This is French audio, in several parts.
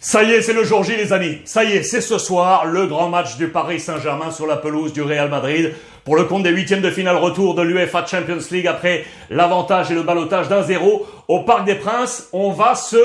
Ça y est, c'est le jour J, les amis. Ça y est, c'est ce soir le grand match du Paris Saint-Germain sur la pelouse du Real Madrid pour le compte des huitièmes de finale retour de l'UEFA Champions League après l'avantage et le balotage d'un zéro au Parc des Princes. On va se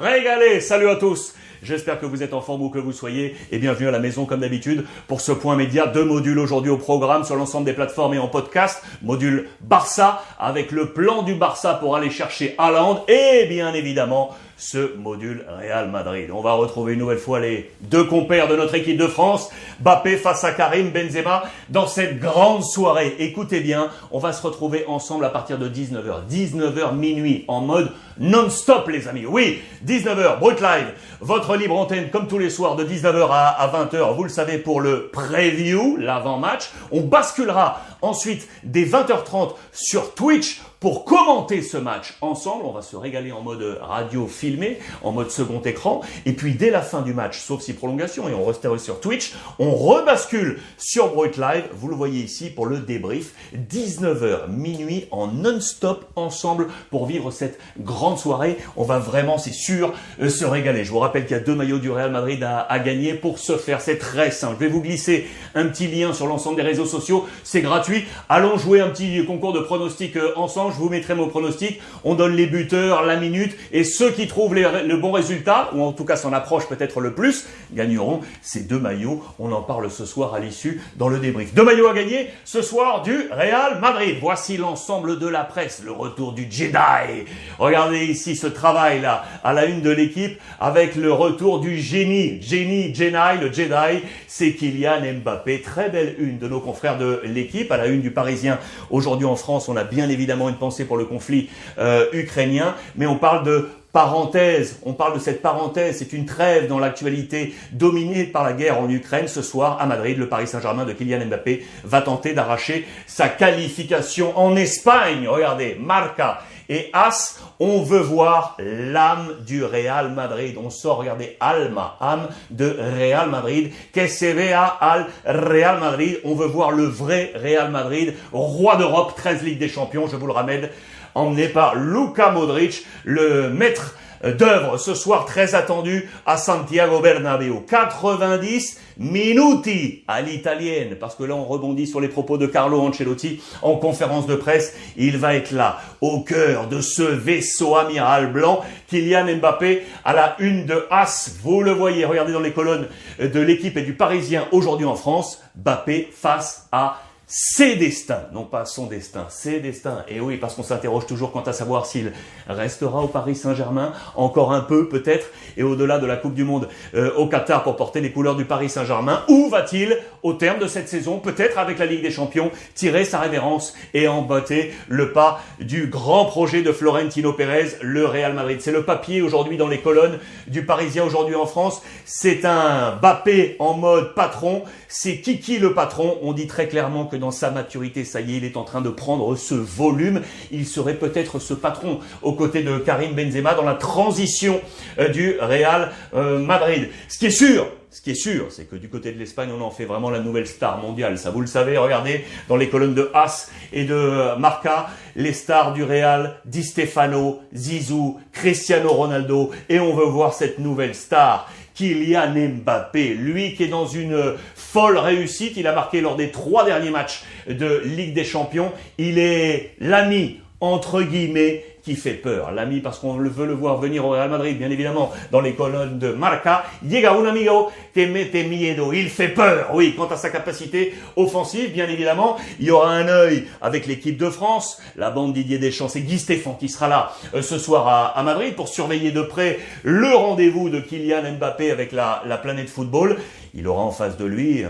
régaler. Salut à tous. J'espère que vous êtes en forme où que vous soyez et bienvenue à la maison comme d'habitude pour ce point média. Deux modules aujourd'hui au programme sur l'ensemble des plateformes et en podcast. Module Barça avec le plan du Barça pour aller chercher Haaland et bien évidemment ce module Real Madrid. On va retrouver une nouvelle fois les deux compères de notre équipe de France, Bappé face à Karim Benzema, dans cette grande soirée. Écoutez bien, on va se retrouver ensemble à partir de 19h. 19h minuit, en mode non-stop les amis. Oui, 19h, Brut Live, votre libre antenne comme tous les soirs de 19h à 20h, vous le savez, pour le preview, l'avant-match. On basculera ensuite des 20h30 sur Twitch pour commenter ce match ensemble. On va se régaler en mode radio filmé, en mode second écran. Et puis dès la fin du match, sauf si prolongation, et on restera sur Twitch, on rebascule sur Broit Live. Vous le voyez ici pour le débrief. 19h minuit en non-stop ensemble pour vivre cette grande soirée. On va vraiment, c'est sûr, euh, se régaler. Je vous rappelle qu'il y a deux maillots du Real Madrid à, à gagner pour ce faire. C'est très simple. Je vais vous glisser un petit lien sur l'ensemble des réseaux sociaux. C'est gratuit. Allons jouer un petit concours de pronostics euh, ensemble je vous mettrai mon pronostic. On donne les buteurs, la minute, et ceux qui trouvent le bon résultat, ou en tout cas s'en approchent peut-être le plus, gagneront ces deux maillots. On en parle ce soir à l'issue dans le débrief. Deux maillots à gagner ce soir du Real Madrid. Voici l'ensemble de la presse, le retour du Jedi. Regardez ici ce travail-là, à la une de l'équipe, avec le retour du génie. Génie, Jedi, le Jedi, c'est Kylian Mbappé. Très belle une de nos confrères de l'équipe, la une du Parisien. Aujourd'hui en France, on a bien évidemment une pensée pour le conflit euh, ukrainien, mais on parle de parenthèse, on parle de cette parenthèse, c'est une trêve dans l'actualité dominée par la guerre en Ukraine. Ce soir, à Madrid, le Paris Saint-Germain de Kylian Mbappé va tenter d'arracher sa qualification en Espagne. Regardez, Marca et As, on veut voir l'âme du Real Madrid. On sort, regardez, Alma, âme de Real Madrid. Que se vea al Real Madrid. On veut voir le vrai Real Madrid, roi d'Europe, 13 Ligues des Champions, je vous le ramène, emmené par Luka Modric, le maître d'œuvre ce soir très attendu à Santiago Bernabéu. 90 minuti à l'italienne, parce que là on rebondit sur les propos de Carlo Ancelotti en conférence de presse. Il va être là, au cœur de ce vaisseau amiral blanc, Kylian Mbappé à la une de As. Vous le voyez, regardez dans les colonnes de l'équipe et du Parisien aujourd'hui en France, Mbappé face à ses destins, non pas son destin, ses destins. Et oui, parce qu'on s'interroge toujours quant à savoir s'il restera au Paris Saint-Germain, encore un peu peut-être, et au-delà de la Coupe du Monde euh, au Qatar pour porter les couleurs du Paris Saint-Germain, où va-t-il, au terme de cette saison, peut-être avec la Ligue des Champions, tirer sa révérence et emboîter le pas du grand projet de Florentino Pérez, le Real Madrid. C'est le papier aujourd'hui dans les colonnes du Parisien aujourd'hui en France. C'est un Bappé en mode patron. C'est Kiki le patron. On dit très clairement que dans sa maturité, ça y est, il est en train de prendre ce volume. Il serait peut-être ce patron aux côtés de Karim Benzema dans la transition euh, du Real euh, Madrid. Ce qui est sûr, ce qui est sûr, c'est que du côté de l'Espagne, on en fait vraiment la nouvelle star mondiale. Ça, vous le savez, regardez dans les colonnes de As et de Marca, les stars du Real, Di Stefano, Zizou, Cristiano Ronaldo, et on veut voir cette nouvelle star Kylian Mbappé, lui qui est dans une folle réussite, il a marqué lors des trois derniers matchs de Ligue des Champions, il est l'ami entre guillemets qui fait peur. L'ami parce qu'on veut le voir venir au Real Madrid, bien évidemment, dans les colonnes de Marca. Llega un amigo que mete miedo. Il fait peur, oui, quant à sa capacité offensive, bien évidemment. Il y aura un œil avec l'équipe de France, la bande Didier Deschamps. C'est Guy Stéphane qui sera là euh, ce soir à, Madrid pour surveiller de près le rendez-vous de Kylian Mbappé avec la, la planète football. Il aura en face de lui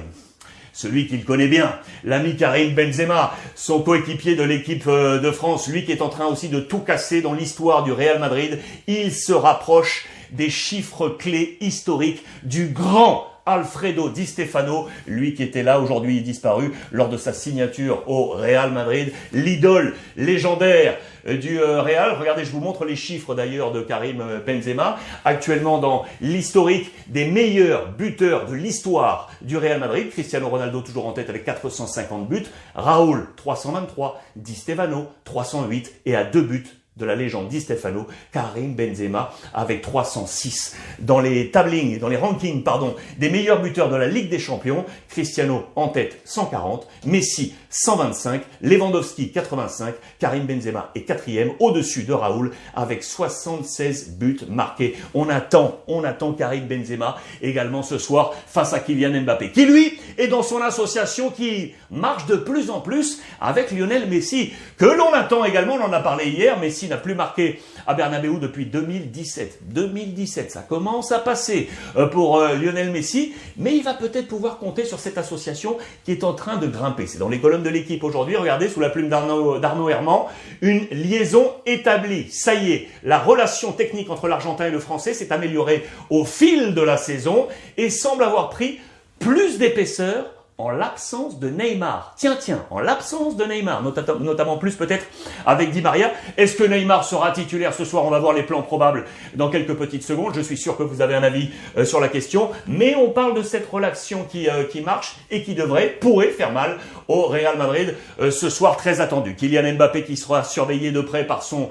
celui qu'il connaît bien, l'ami Karim Benzema, son coéquipier de l'équipe euh, de France, lui qui est en train aussi de tout casser dans l'histoire du Real Madrid, il se rapproche des chiffres clés historiques du grand Alfredo Di Stefano, lui qui était là aujourd'hui disparu lors de sa signature au Real Madrid, l'idole légendaire euh, du euh, Real. Regardez, je vous montre les chiffres d'ailleurs de Karim euh, Benzema, actuellement dans l'historique des meilleurs buteurs de l'histoire du Real Madrid. Cristiano Ronaldo toujours en tête avec 450 buts, Raúl 323, Di Stefano 308 et à deux buts de la légende Di Stefano, Karim Benzema, avec 306. Dans les tablings, dans les rankings, pardon, des meilleurs buteurs de la Ligue des Champions, Cristiano en tête 140, Messi 125, Lewandowski 85, Karim Benzema est quatrième, au-dessus de Raoul, avec 76 buts marqués. On attend, on attend Karim Benzema également ce soir face à Kylian Mbappé, qui lui est dans son association qui marche de plus en plus avec Lionel Messi, que l'on attend également, on en a parlé hier, Messi n'a plus marqué à Bernabeu depuis 2017. 2017, ça commence à passer euh, pour euh, Lionel Messi, mais il va peut-être pouvoir compter sur cette association qui est en train de grimper. C'est dans les colonnes de l'équipe aujourd'hui, regardez sous la plume d'Arnaud Herman, une liaison établie. Ça y est, la relation technique entre l'Argentin et le Français s'est améliorée au fil de la saison et semble avoir pris plus d'épaisseur en l'absence de Neymar. Tiens, tiens, en l'absence de Neymar, notamment plus peut-être avec Di Maria. Est-ce que Neymar sera titulaire ce soir? On va voir les plans probables dans quelques petites secondes. Je suis sûr que vous avez un avis euh, sur la question. Mais on parle de cette relation qui, euh, qui marche et qui devrait, pourrait faire mal au Real Madrid euh, ce soir très attendu. Kylian Mbappé qui sera surveillé de près par son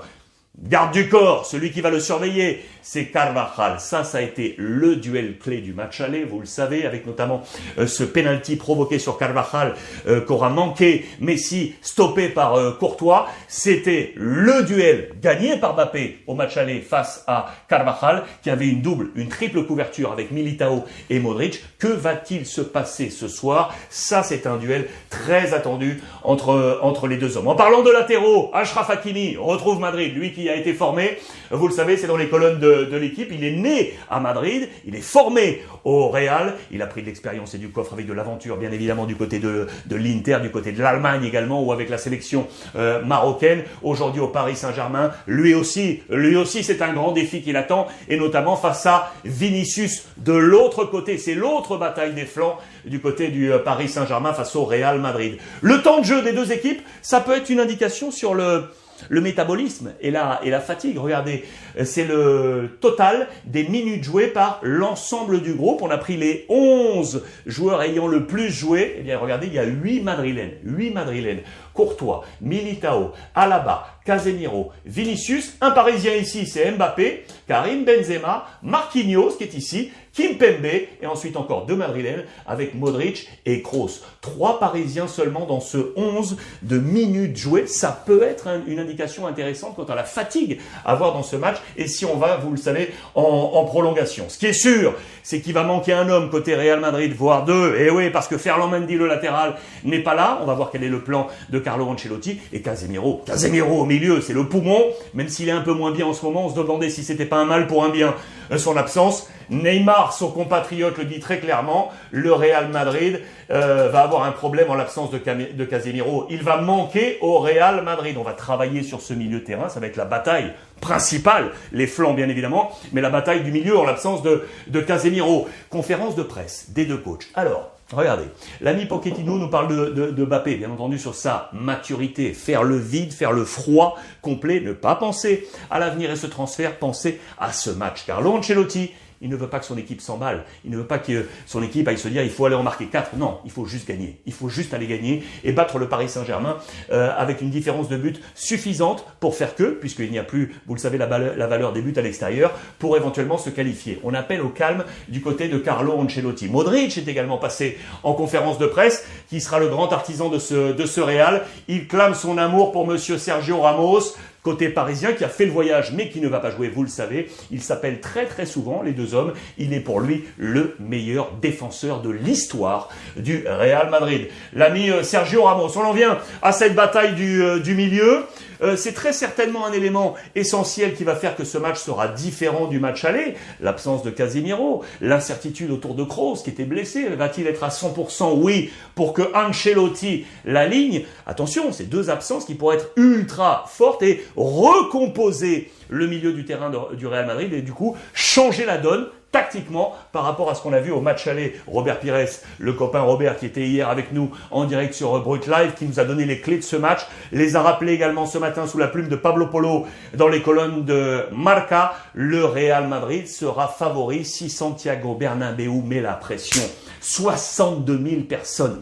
garde du corps, celui qui va le surveiller, c'est Carvajal. Ça, ça a été le duel clé du match aller, vous le savez, avec notamment euh, ce penalty provoqué sur Carvajal euh, qu'aura manqué Messi, stoppé par euh, Courtois. C'était le duel gagné par Mbappé au match aller face à Carvajal, qui avait une double, une triple couverture avec Militao et Modric. Que va-t-il se passer ce soir? Ça, c'est un duel très attendu entre, entre les deux hommes. En parlant de latéraux, Ashraf Hakimi retrouve Madrid, lui qui a été formé, vous le savez, c'est dans les colonnes de, l'équipe, il est né à Madrid, il est formé au Real, il a pris de l'expérience et du coffre avec de l'aventure, bien évidemment, du côté de, de l'Inter, du côté de l'Allemagne également, ou avec la sélection euh, marocaine, aujourd'hui au Paris Saint-Germain, lui aussi, lui aussi c'est un grand défi qui l'attend, et notamment face à Vinicius de l'autre côté, c'est l'autre bataille des flancs du côté du euh, Paris Saint-Germain face au Real Madrid. Le temps de jeu des deux équipes, ça peut être une indication sur le le métabolisme et la, fatigue. Regardez, c'est le total des minutes jouées par l'ensemble du groupe. On a pris les 11 joueurs ayant le plus joué. Eh bien, regardez, il y a 8 madrilènes. 8 madrilènes. Courtois, Militao, Alaba, Casemiro, Vinicius. Un Parisien ici, c'est Mbappé, Karim Benzema, Marquinhos qui est ici, Kimpembe et ensuite encore deux Madrilènes avec Modric et Kroos. Trois Parisiens seulement dans ce 11 de minutes jouées. Ça peut être une indication intéressante quant à la fatigue à voir dans ce match et si on va, vous le savez, en, prolongation. Ce qui est sûr, c'est qu'il va manquer un homme côté Real Madrid, voire deux. Et oui, parce que Ferland Mendy, le latéral, n'est pas là. On va voir quel est le plan de Carlo Ancelotti et Casemiro. Casemiro au milieu, c'est le poumon. Même s'il est un peu moins bien en ce moment, on se demandait si c'était pas un mal pour un bien euh, son absence. Neymar, son compatriote, le dit très clairement, le Real Madrid euh, va avoir un problème en l'absence de, Casemiro. Il va manquer au Real Madrid. On va travailler sur ce milieu terrain, ça va être la bataille principale, les flancs bien évidemment, mais la bataille du milieu en l'absence de, de Casemiro. Conférence de presse des deux coachs. Alors, Regardez, l'ami Pochettino nous parle de, de, bien entendu, sur sa maturité, faire le vide, faire le froid complet, ne pas penser à l'avenir et ce transfert, penser à ce match. Car Ancelotti, il ne veut pas que son équipe s'emballe. Il ne veut pas que son équipe aille se dire il faut aller en marquer 4. Non, il faut juste gagner. Il faut juste aller gagner et battre le Paris Saint-Germain euh, avec une différence de but suffisante pour faire que, puisqu'il n'y a plus, vous le savez, la valeur, des buts à l'extérieur, pour éventuellement se qualifier. On appelle au calme du côté de Carlo Ancelotti. Modric est également passé en conférence de presse, qui sera le grand artisan de ce, de ce Real. Il clame son amour pour monsieur Sergio Ramos, Côté parisien qui a fait le voyage mais qui ne va pas jouer, vous le savez, il s'appelle très très souvent les deux hommes. Il est pour lui le meilleur défenseur de l'histoire du Real Madrid. L'ami euh, Sergio Ramos, on en vient à cette bataille du, euh, du milieu. Euh, c'est très certainement un élément essentiel qui va faire que ce match sera différent du match aller. L'absence de Casemiro, l'incertitude autour de Kroos qui était blessé. Va-t-il être à 100% Oui, pour que Ancelotti la ligne? Attention, ces deux absences qui pourraient être ultra fortes et recomposer le milieu du terrain du Real Madrid et du coup changer la donne tactiquement par rapport à ce qu'on a vu au match aller. Robert Pires, le copain Robert qui était hier avec nous en direct sur Brut Live, qui nous a donné les clés de ce match, les a rappelés également ce matin sous la plume de Pablo Polo dans les colonnes de Marca. Le Real Madrid sera favori si Santiago Bernabéu met la pression. 62 000 personnes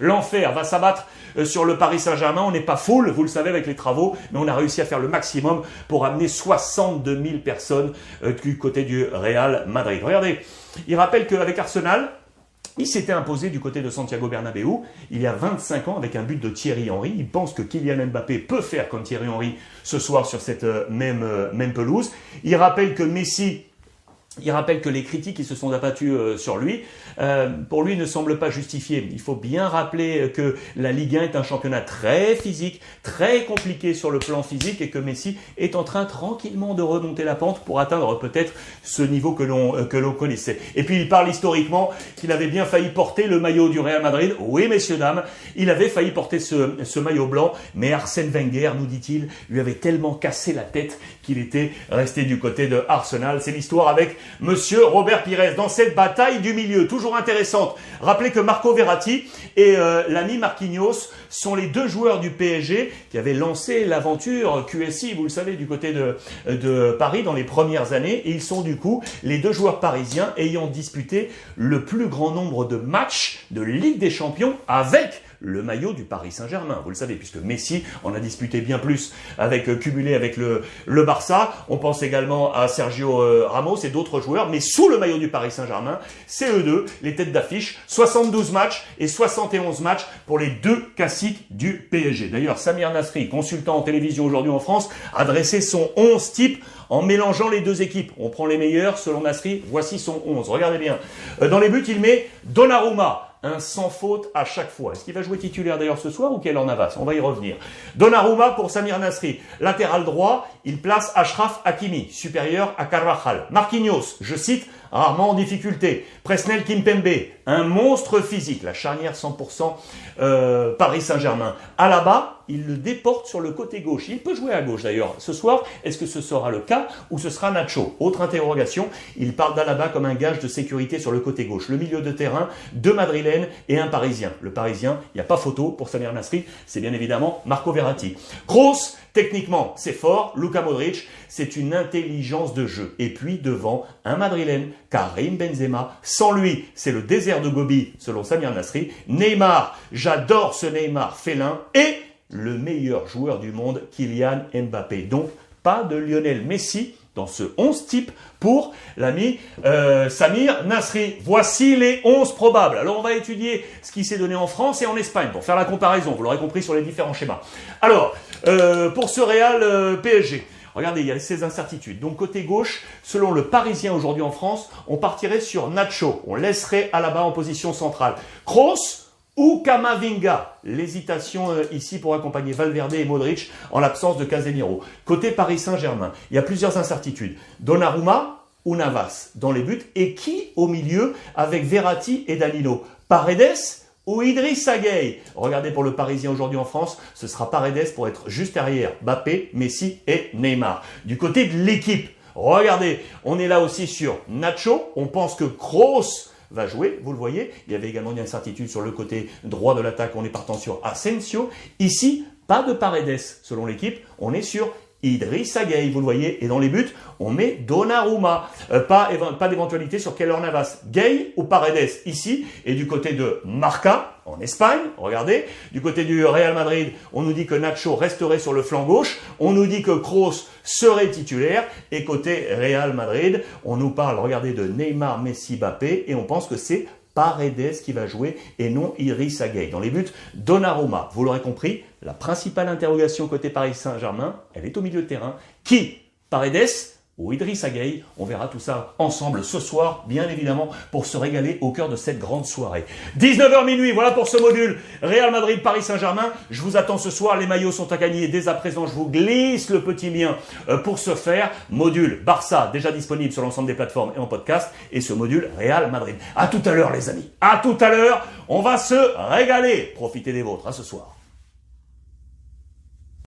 l'enfer va s'abattre sur le Paris Saint-Germain. On n'est pas full, vous le savez, avec les travaux, mais on a réussi à faire le maximum pour amener 62 000 personnes euh, du côté du Real Madrid. Regardez, il rappelle qu'avec Arsenal, il s'était imposé du côté de Santiago Bernabéu il y a 25 ans avec un but de Thierry Henry. Il pense que Kylian Mbappé peut faire comme Thierry Henry ce soir sur cette euh, même, même pelouse. Il rappelle que Messi il rappelle que les critiques qui se sont abattues euh, sur lui, euh, pour lui, ne semblent pas justifiées. Il faut bien rappeler que la Ligue 1 est un championnat très physique, très compliqué sur le plan physique, et que Messi est en train tranquillement de remonter la pente pour atteindre peut-être ce niveau que l'on euh, que l'on connaissait. Et puis il parle historiquement qu'il avait bien failli porter le maillot du Real Madrid. Oui, messieurs dames, il avait failli porter ce, ce maillot blanc, mais Arsène Wenger, nous dit-il, lui avait tellement cassé la tête qu'il était resté du côté de Arsenal. C'est l'histoire avec Monsieur Robert Pires dans cette bataille du milieu, toujours intéressante. Rappelez que Marco Verratti et euh, l'ami Marquinhos sont les deux joueurs du PSG qui avaient lancé l'aventure QSI, vous le savez, du côté de, de Paris dans les premières années. Et ils sont du coup les deux joueurs parisiens ayant disputé le plus grand nombre de matchs de Ligue des Champions avec le maillot du Paris Saint-Germain. Vous le savez, puisque Messi en a disputé bien plus avec euh, cumulé avec le, Barça. On pense également à Sergio euh, Ramos et d'autres joueurs, mais sous le maillot du Paris Saint-Germain, c'est eux deux, les têtes d'affiche. 72 matchs et 71 matchs pour les deux classiques du PSG. D'ailleurs, Samir Nasri, consultant en télévision aujourd'hui en France, a dressé son 11 type en mélangeant les deux équipes. On prend les meilleurs selon Nasri, voici son 11. Regardez bien. Euh, dans les buts, il met Donnarumma, un sans faute à chaque fois. Est-ce qu'il va jouer titulaire d'ailleurs ce soir ou qu'elle en avance? On va y revenir. Donnarumma pour Samir Nasri. Latéral droit, il place Ashraf Hakimi, supérieur à Carvajal. Marquinhos, je cite, rarement en difficulté. Presnel Kimpembe, un monstre physique, la charnière 100% euh, Paris Saint-Germain. Alaba, il le déporte sur le côté gauche. Il peut jouer à gauche d'ailleurs. Ce soir, est-ce que ce sera le cas ou ce sera Nacho? Autre interrogation, il parle d'Alaba comme un gage de sécurité sur le côté gauche. Le milieu de terrain, deux Madrilènes et un Parisien. Le Parisien, il n'y a pas photo pour Samir Nasri, c'est bien évidemment Marco Verratti. Kroos, techniquement, c'est fort. Luka Modric, c'est une intelligence de jeu. Et puis devant, un Madrilène, Karim Benzema. Sans lui, c'est le désert de Gobi, selon Samir Nasri. Neymar, j'adore ce Neymar félin. Et le meilleur joueur du monde, Kylian Mbappé. Donc, pas de Lionel Messi dans ce 11 type pour l'ami euh, Samir Nasri. Voici les 11 probables. Alors on va étudier ce qui s'est donné en France et en Espagne pour faire la comparaison, vous l'aurez compris sur les différents schémas. Alors, euh, pour ce Real euh, PSG, Regardez, il y a ces incertitudes. Donc côté gauche, selon le Parisien aujourd'hui en France, on partirait sur Nacho. On laisserait à bas en position centrale. Kroos ou Kamavinga. L'hésitation euh, ici pour accompagner Valverde et Modric en l'absence de Casemiro. Côté Paris Saint-Germain, il y a plusieurs incertitudes. Donnarumma ou Navas dans les buts et qui au milieu avec Verratti et Danilo? Paredes ou Idriss Gueye. Regardez pour le Parisien aujourd'hui en France, ce sera Paredes pour être juste derrière Mbappé, Messi et Neymar. Du côté de l'équipe, regardez, on est là aussi sur Nacho, on pense que Kroos va jouer, vous le voyez. Il y avait également une incertitude sur le côté droit de l'attaque, on est partant sur Asensio. Ici, pas de Paredes selon l'équipe, on est sur Idriss Gueye, vous le voyez, et dans les buts, on met Donnarumma. Euh, pas, pas d'éventualité sur Keller Navas. Gay ou Paredes ici, et du côté de Marca, en Espagne, regardez. Du côté du Real Madrid, on nous dit que Nacho resterait sur le flanc gauche, on nous dit que Kroos serait titulaire, et côté Real Madrid, on nous parle, regardez, de Neymar, Messi, Mbappé, et on pense que c'est Paredes qui va jouer et non Iris Gueye. Dans les buts, Donnarumma. Vous l'aurez compris, la principale interrogation côté Paris Saint-Germain, elle est au milieu de terrain. Qui? Paredes? Ou Idriss Gueye. On verra tout ça ensemble ce soir, bien évidemment, pour se régaler au cœur de cette grande soirée. 19h minuit, voilà pour ce module. Real Madrid, Paris Saint-Germain. Je vous attends ce soir. Les maillots sont à gagner dès à présent. Je vous glisse le petit lien euh, pour ce faire. Module Barça, déjà disponible sur l'ensemble des plateformes et en podcast. Et ce module Real Madrid. À tout à l'heure, les amis. À tout à l'heure. On va se régaler. Profitez des vôtres. À ce soir.